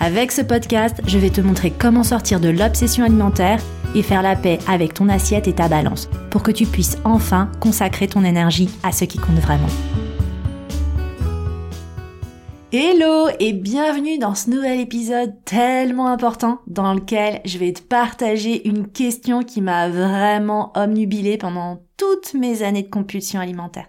Avec ce podcast, je vais te montrer comment sortir de l'obsession alimentaire et faire la paix avec ton assiette et ta balance pour que tu puisses enfin consacrer ton énergie à ce qui compte vraiment. Hello et bienvenue dans ce nouvel épisode tellement important dans lequel je vais te partager une question qui m'a vraiment omnubilée pendant toutes mes années de compulsion alimentaire.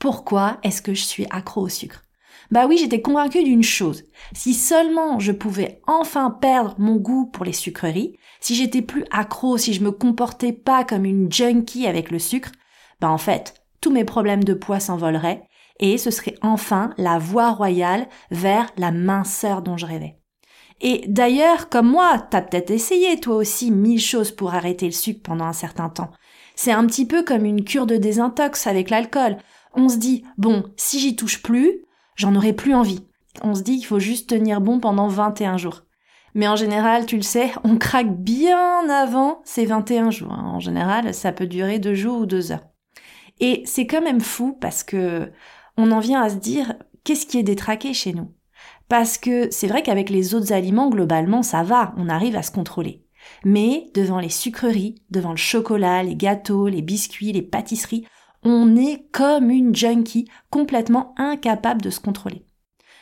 Pourquoi est-ce que je suis accro au sucre? Bah oui, j'étais convaincue d'une chose. Si seulement je pouvais enfin perdre mon goût pour les sucreries, si j'étais plus accro, si je me comportais pas comme une junkie avec le sucre, bah en fait, tous mes problèmes de poids s'envoleraient et ce serait enfin la voie royale vers la minceur dont je rêvais. Et d'ailleurs, comme moi, t'as peut-être essayé toi aussi mille choses pour arrêter le sucre pendant un certain temps. C'est un petit peu comme une cure de désintox avec l'alcool. On se dit, bon, si j'y touche plus, j'en aurais plus envie. On se dit qu'il faut juste tenir bon pendant 21 jours. Mais en général, tu le sais, on craque bien avant ces 21 jours. Hein. En général, ça peut durer deux jours ou deux heures. Et c'est quand même fou parce que on en vient à se dire qu'est-ce qui est détraqué chez nous? Parce que c'est vrai qu'avec les autres aliments, globalement, ça va, on arrive à se contrôler. Mais devant les sucreries, devant le chocolat, les gâteaux, les biscuits, les pâtisseries, on est comme une junkie, complètement incapable de se contrôler.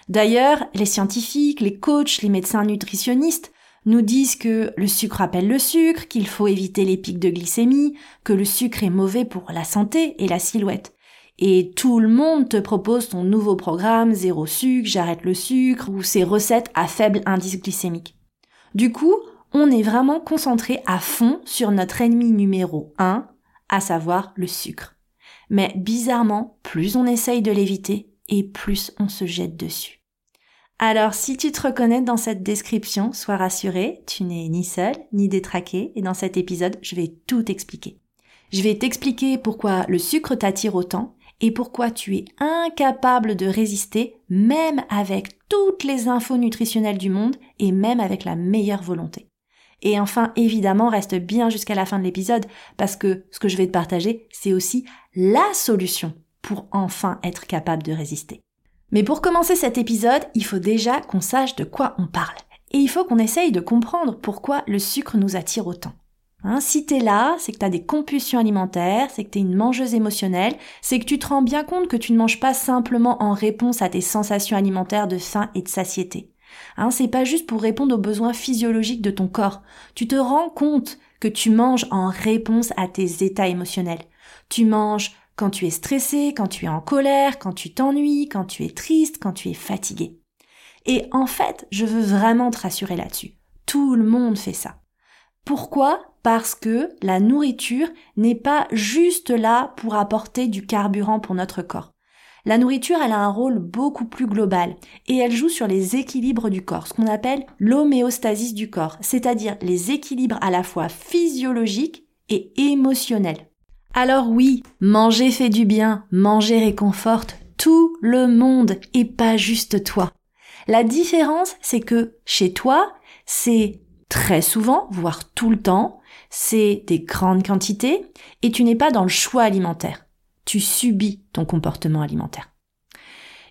D'ailleurs, les scientifiques, les coachs, les médecins nutritionnistes nous disent que le sucre appelle le sucre, qu'il faut éviter les pics de glycémie, que le sucre est mauvais pour la santé et la silhouette. Et tout le monde te propose ton nouveau programme zéro sucre, j'arrête le sucre ou ses recettes à faible indice glycémique. Du coup, on est vraiment concentré à fond sur notre ennemi numéro 1, à savoir le sucre. Mais bizarrement, plus on essaye de l'éviter et plus on se jette dessus. Alors si tu te reconnais dans cette description, sois rassuré, tu n'es ni seul ni détraqué et dans cet épisode, je vais tout expliquer. Je vais t'expliquer pourquoi le sucre t'attire autant et pourquoi tu es incapable de résister même avec toutes les infos nutritionnelles du monde et même avec la meilleure volonté. Et enfin, évidemment, reste bien jusqu'à la fin de l'épisode parce que ce que je vais te partager, c'est aussi la solution pour enfin être capable de résister. Mais pour commencer cet épisode, il faut déjà qu'on sache de quoi on parle. Et il faut qu'on essaye de comprendre pourquoi le sucre nous attire autant. Hein, si t'es là, c'est que t'as des compulsions alimentaires, c'est que t'es une mangeuse émotionnelle, c'est que tu te rends bien compte que tu ne manges pas simplement en réponse à tes sensations alimentaires de faim et de satiété. Hein, c'est pas juste pour répondre aux besoins physiologiques de ton corps. Tu te rends compte que tu manges en réponse à tes états émotionnels. Tu manges quand tu es stressé, quand tu es en colère, quand tu t'ennuies, quand tu es triste, quand tu es fatigué. Et en fait, je veux vraiment te rassurer là-dessus. Tout le monde fait ça. Pourquoi? Parce que la nourriture n'est pas juste là pour apporter du carburant pour notre corps. La nourriture, elle a un rôle beaucoup plus global et elle joue sur les équilibres du corps, ce qu'on appelle l'homéostasis du corps, c'est-à-dire les équilibres à la fois physiologiques et émotionnels. Alors oui, manger fait du bien, manger réconforte tout le monde et pas juste toi. La différence, c'est que chez toi, c'est très souvent, voire tout le temps, c'est des grandes quantités et tu n'es pas dans le choix alimentaire tu subis ton comportement alimentaire.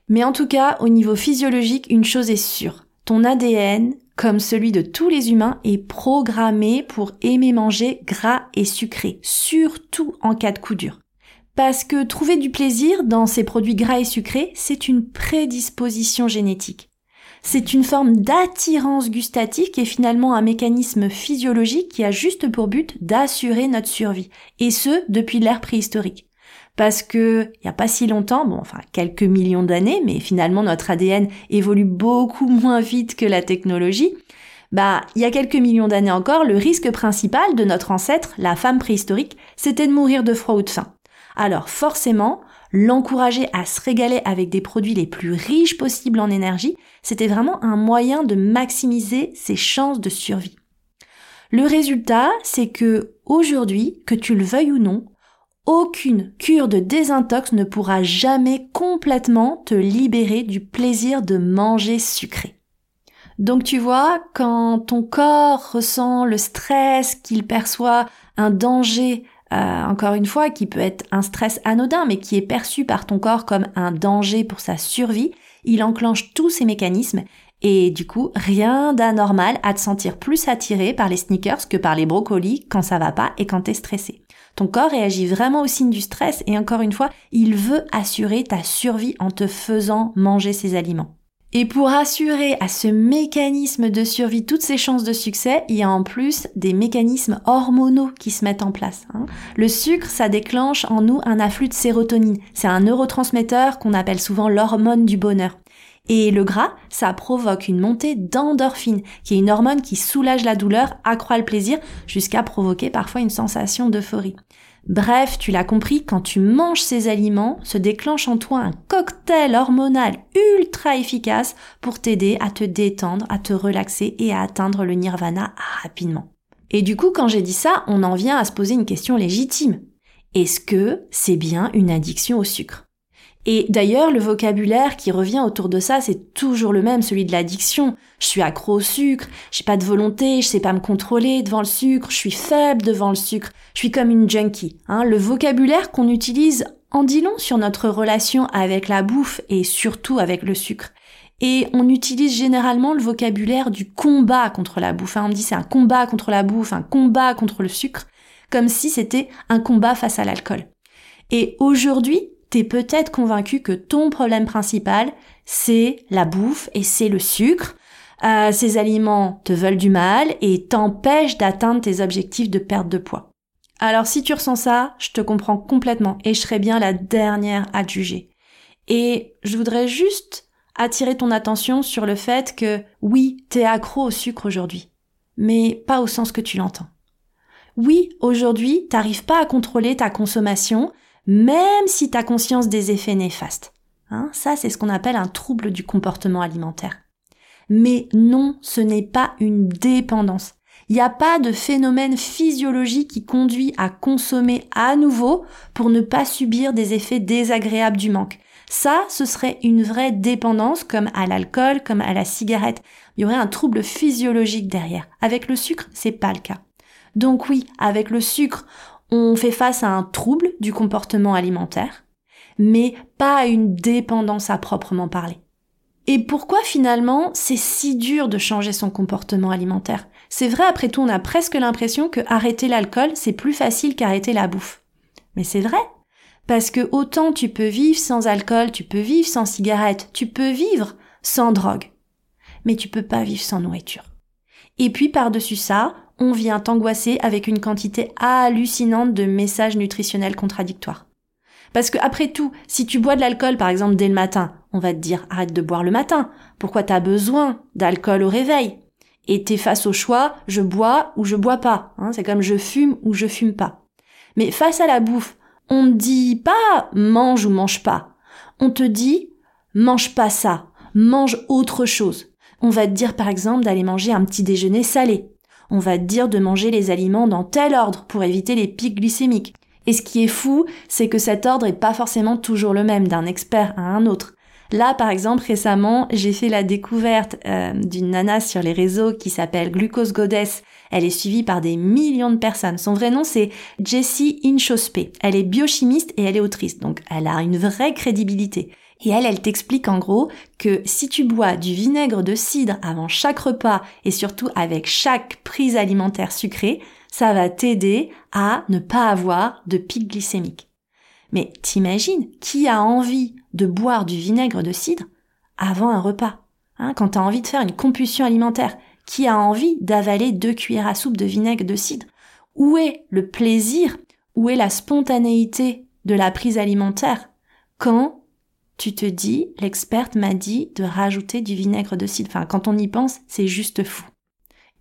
Mais en tout cas, au niveau physiologique, une chose est sûre. Ton ADN, comme celui de tous les humains, est programmé pour aimer manger gras et sucré, surtout en cas de coup dur. Parce que trouver du plaisir dans ces produits gras et sucrés, c'est une prédisposition génétique. C'est une forme d'attirance gustative est finalement un mécanisme physiologique qui a juste pour but d'assurer notre survie, et ce, depuis l'ère préhistorique parce que il y a pas si longtemps, bon enfin quelques millions d'années, mais finalement notre ADN évolue beaucoup moins vite que la technologie. Bah, il y a quelques millions d'années encore, le risque principal de notre ancêtre, la femme préhistorique, c'était de mourir de froid ou de faim. Alors forcément, l'encourager à se régaler avec des produits les plus riches possibles en énergie, c'était vraiment un moyen de maximiser ses chances de survie. Le résultat, c'est que aujourd'hui, que tu le veuilles ou non, aucune cure de désintox ne pourra jamais complètement te libérer du plaisir de manger sucré. Donc tu vois, quand ton corps ressent le stress, qu'il perçoit un danger, euh, encore une fois, qui peut être un stress anodin, mais qui est perçu par ton corps comme un danger pour sa survie, il enclenche tous ces mécanismes et du coup, rien d'anormal à te sentir plus attiré par les sneakers que par les brocolis quand ça va pas et quand t'es stressé. Ton corps réagit vraiment au signe du stress et encore une fois, il veut assurer ta survie en te faisant manger ces aliments. Et pour assurer à ce mécanisme de survie toutes ses chances de succès, il y a en plus des mécanismes hormonaux qui se mettent en place. Hein. Le sucre, ça déclenche en nous un afflux de sérotonine. C'est un neurotransmetteur qu'on appelle souvent l'hormone du bonheur. Et le gras, ça provoque une montée d'endorphine, qui est une hormone qui soulage la douleur, accroît le plaisir, jusqu'à provoquer parfois une sensation d'euphorie. Bref, tu l'as compris, quand tu manges ces aliments, se déclenche en toi un cocktail hormonal ultra efficace pour t'aider à te détendre, à te relaxer et à atteindre le nirvana rapidement. Et du coup, quand j'ai dit ça, on en vient à se poser une question légitime. Est-ce que c'est bien une addiction au sucre? Et d'ailleurs, le vocabulaire qui revient autour de ça, c'est toujours le même, celui de l'addiction. Je suis accro au sucre, j'ai pas de volonté, je sais pas me contrôler devant le sucre, je suis faible devant le sucre, je suis comme une junkie. Hein. Le vocabulaire qu'on utilise en dit long sur notre relation avec la bouffe et surtout avec le sucre. Et on utilise généralement le vocabulaire du combat contre la bouffe. Hein. On me dit c'est un combat contre la bouffe, un combat contre le sucre, comme si c'était un combat face à l'alcool. Et aujourd'hui, t'es peut-être convaincu que ton problème principal, c'est la bouffe et c'est le sucre. Euh, ces aliments te veulent du mal et t'empêchent d'atteindre tes objectifs de perte de poids. Alors si tu ressens ça, je te comprends complètement et je serai bien la dernière à te juger. Et je voudrais juste attirer ton attention sur le fait que oui, t'es accro au sucre aujourd'hui, mais pas au sens que tu l'entends. Oui, aujourd'hui, t'arrives pas à contrôler ta consommation, même si tu as conscience des effets néfastes. Hein, ça, c'est ce qu'on appelle un trouble du comportement alimentaire. Mais non, ce n'est pas une dépendance. Il n'y a pas de phénomène physiologique qui conduit à consommer à nouveau pour ne pas subir des effets désagréables du manque. Ça, ce serait une vraie dépendance comme à l'alcool, comme à la cigarette. Il y aurait un trouble physiologique derrière. Avec le sucre, c'est pas le cas. Donc oui, avec le sucre, on fait face à un trouble du comportement alimentaire, mais pas à une dépendance à proprement parler. Et pourquoi finalement c'est si dur de changer son comportement alimentaire? C'est vrai, après tout, on a presque l'impression que arrêter l'alcool, c'est plus facile qu'arrêter la bouffe. Mais c'est vrai. Parce que autant tu peux vivre sans alcool, tu peux vivre sans cigarette, tu peux vivre sans drogue. Mais tu peux pas vivre sans nourriture. Et puis par-dessus ça, on vient t'angoisser avec une quantité hallucinante de messages nutritionnels contradictoires. Parce que après tout, si tu bois de l'alcool par exemple dès le matin, on va te dire arrête de boire le matin. Pourquoi t'as besoin d'alcool au réveil? Et t'es face au choix je bois ou je bois pas. Hein, c'est comme je fume ou je fume pas. Mais face à la bouffe, on ne dit pas mange ou mange pas. On te dit mange pas ça, mange autre chose. On va te dire par exemple d'aller manger un petit déjeuner salé on va dire de manger les aliments dans tel ordre pour éviter les pics glycémiques. Et ce qui est fou, c'est que cet ordre est pas forcément toujours le même d'un expert à un autre. Là, par exemple, récemment, j'ai fait la découverte euh, d'une nana sur les réseaux qui s'appelle Glucose Goddess. Elle est suivie par des millions de personnes. Son vrai nom, c'est Jessie Inchospé. Elle est biochimiste et elle est autrice, donc elle a une vraie crédibilité. Et elle, elle t'explique en gros que si tu bois du vinaigre de cidre avant chaque repas et surtout avec chaque prise alimentaire sucrée, ça va t'aider à ne pas avoir de pic glycémique. Mais t'imagines qui a envie de boire du vinaigre de cidre avant un repas hein, Quand t'as envie de faire une compulsion alimentaire, qui a envie d'avaler deux cuillères à soupe de vinaigre de cidre? Où est le plaisir? Où est la spontanéité de la prise alimentaire quand tu te dis, l'experte m'a dit de rajouter du vinaigre de cidre. Enfin, quand on y pense, c'est juste fou.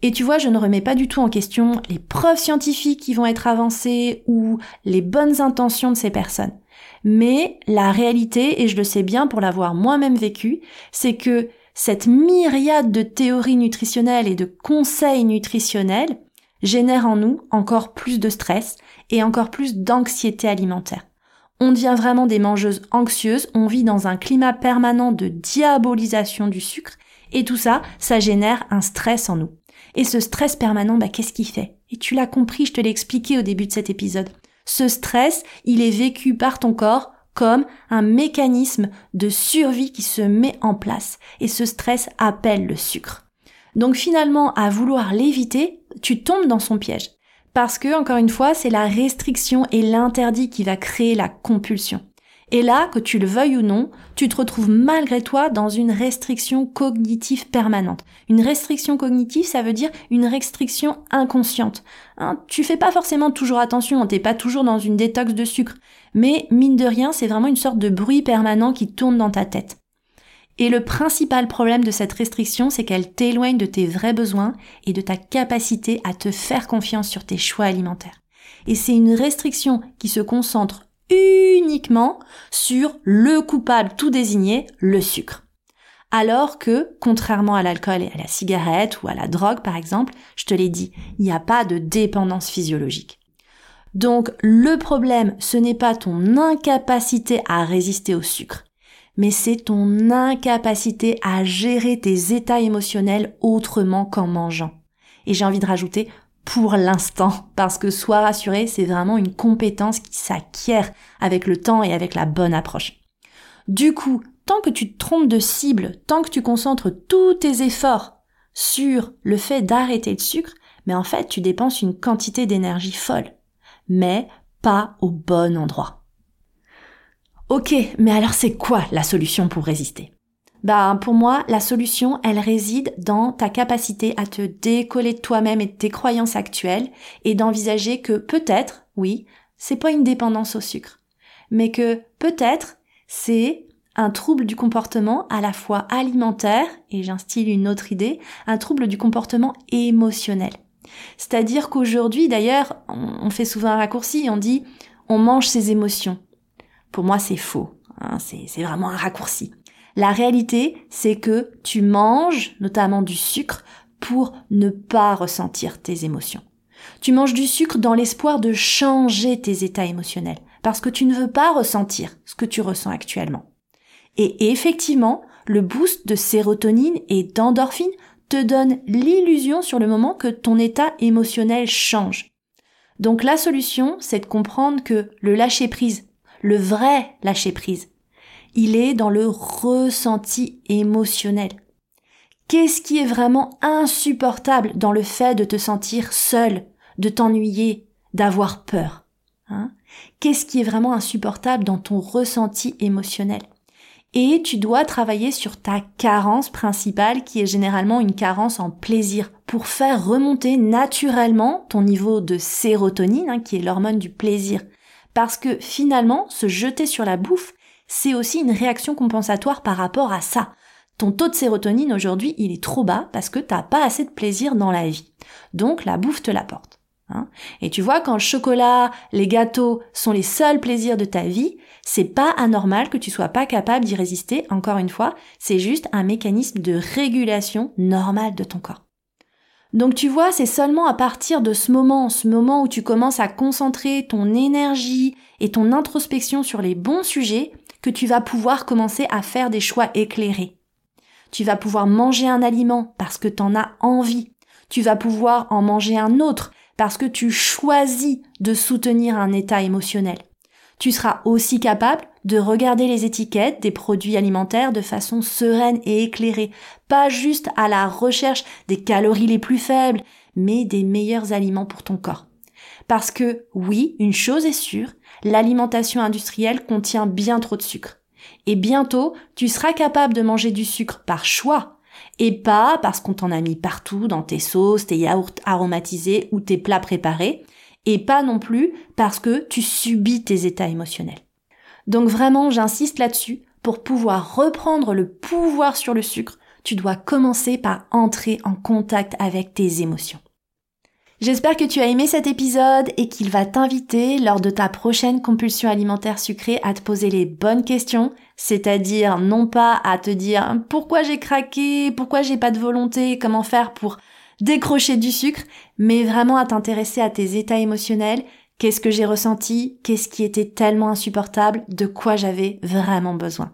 Et tu vois, je ne remets pas du tout en question les preuves scientifiques qui vont être avancées ou les bonnes intentions de ces personnes. Mais la réalité, et je le sais bien pour l'avoir moi-même vécu, c'est que cette myriade de théories nutritionnelles et de conseils nutritionnels génère en nous encore plus de stress et encore plus d'anxiété alimentaire. On devient vraiment des mangeuses anxieuses, on vit dans un climat permanent de diabolisation du sucre, et tout ça, ça génère un stress en nous. Et ce stress permanent, bah, qu'est-ce qu'il fait? Et tu l'as compris, je te l'ai expliqué au début de cet épisode. Ce stress, il est vécu par ton corps comme un mécanisme de survie qui se met en place. Et ce stress appelle le sucre. Donc finalement, à vouloir l'éviter, tu tombes dans son piège. Parce que, encore une fois, c'est la restriction et l'interdit qui va créer la compulsion. Et là, que tu le veuilles ou non, tu te retrouves malgré toi dans une restriction cognitive permanente. Une restriction cognitive, ça veut dire une restriction inconsciente. Hein, tu fais pas forcément toujours attention, t'es pas toujours dans une détox de sucre. Mais mine de rien, c'est vraiment une sorte de bruit permanent qui tourne dans ta tête. Et le principal problème de cette restriction, c'est qu'elle t'éloigne de tes vrais besoins et de ta capacité à te faire confiance sur tes choix alimentaires. Et c'est une restriction qui se concentre uniquement sur le coupable tout désigné, le sucre. Alors que, contrairement à l'alcool et à la cigarette ou à la drogue par exemple, je te l'ai dit, il n'y a pas de dépendance physiologique. Donc le problème, ce n'est pas ton incapacité à résister au sucre, mais c'est ton incapacité à gérer tes états émotionnels autrement qu'en mangeant. Et j'ai envie de rajouter pour l'instant, parce que sois rassuré, c'est vraiment une compétence qui s'acquiert avec le temps et avec la bonne approche. Du coup, tant que tu te trompes de cible, tant que tu concentres tous tes efforts sur le fait d'arrêter le sucre, mais en fait, tu dépenses une quantité d'énergie folle, mais pas au bon endroit. Ok, mais alors c'est quoi la solution pour résister? Bah, pour moi, la solution, elle réside dans ta capacité à te décoller de toi-même et de tes croyances actuelles et d'envisager que peut-être, oui, c'est pas une dépendance au sucre, mais que peut-être c'est un trouble du comportement à la fois alimentaire, et j'instille une autre idée, un trouble du comportement émotionnel. C'est-à-dire qu'aujourd'hui, d'ailleurs, on fait souvent un raccourci, on dit on mange ses émotions. Pour moi, c'est faux. Hein, c'est vraiment un raccourci. La réalité, c'est que tu manges notamment du sucre pour ne pas ressentir tes émotions. Tu manges du sucre dans l'espoir de changer tes états émotionnels, parce que tu ne veux pas ressentir ce que tu ressens actuellement. Et effectivement, le boost de sérotonine et d'endorphine te donne l'illusion sur le moment que ton état émotionnel change. Donc la solution, c'est de comprendre que le lâcher prise, le vrai lâcher prise, il est dans le ressenti émotionnel. Qu'est-ce qui est vraiment insupportable dans le fait de te sentir seul, de t'ennuyer, d'avoir peur hein? Qu'est-ce qui est vraiment insupportable dans ton ressenti émotionnel? Et tu dois travailler sur ta carence principale qui est généralement une carence en plaisir pour faire remonter naturellement ton niveau de sérotonine hein, qui est l'hormone du plaisir. Parce que finalement, se jeter sur la bouffe, c'est aussi une réaction compensatoire par rapport à ça. Ton taux de sérotonine aujourd'hui, il est trop bas parce que t'as pas assez de plaisir dans la vie. Donc la bouffe te l'apporte. Hein. Et tu vois, quand le chocolat, les gâteaux sont les seuls plaisirs de ta vie, c'est pas anormal que tu sois pas capable d'y résister. Encore une fois, c'est juste un mécanisme de régulation normale de ton corps. Donc tu vois, c'est seulement à partir de ce moment, ce moment où tu commences à concentrer ton énergie et ton introspection sur les bons sujets, que tu vas pouvoir commencer à faire des choix éclairés. Tu vas pouvoir manger un aliment parce que tu en as envie. Tu vas pouvoir en manger un autre parce que tu choisis de soutenir un état émotionnel. Tu seras aussi capable de regarder les étiquettes des produits alimentaires de façon sereine et éclairée, pas juste à la recherche des calories les plus faibles, mais des meilleurs aliments pour ton corps. Parce que oui, une chose est sûre, l'alimentation industrielle contient bien trop de sucre. Et bientôt, tu seras capable de manger du sucre par choix, et pas parce qu'on t'en a mis partout dans tes sauces, tes yaourts aromatisés ou tes plats préparés, et pas non plus parce que tu subis tes états émotionnels. Donc vraiment, j'insiste là-dessus, pour pouvoir reprendre le pouvoir sur le sucre, tu dois commencer par entrer en contact avec tes émotions. J'espère que tu as aimé cet épisode et qu'il va t'inviter lors de ta prochaine compulsion alimentaire sucrée à te poser les bonnes questions, c'est-à-dire non pas à te dire pourquoi j'ai craqué, pourquoi j'ai pas de volonté, comment faire pour décrocher du sucre, mais vraiment à t'intéresser à tes états émotionnels, qu'est-ce que j'ai ressenti, qu'est-ce qui était tellement insupportable, de quoi j'avais vraiment besoin?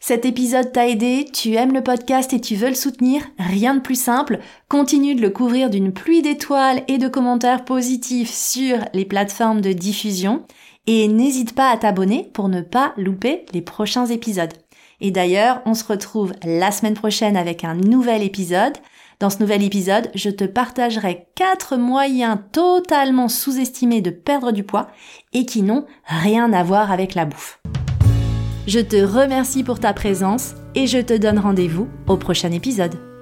Cet épisode t'a aidé, tu aimes le podcast et tu veux le soutenir, rien de plus simple, continue de le couvrir d'une pluie d'étoiles et de commentaires positifs sur les plateformes de diffusion et n'hésite pas à t'abonner pour ne pas louper les prochains épisodes. Et d'ailleurs, on se retrouve la semaine prochaine avec un nouvel épisode. Dans ce nouvel épisode, je te partagerai quatre moyens totalement sous-estimés de perdre du poids et qui n'ont rien à voir avec la bouffe. Je te remercie pour ta présence et je te donne rendez-vous au prochain épisode.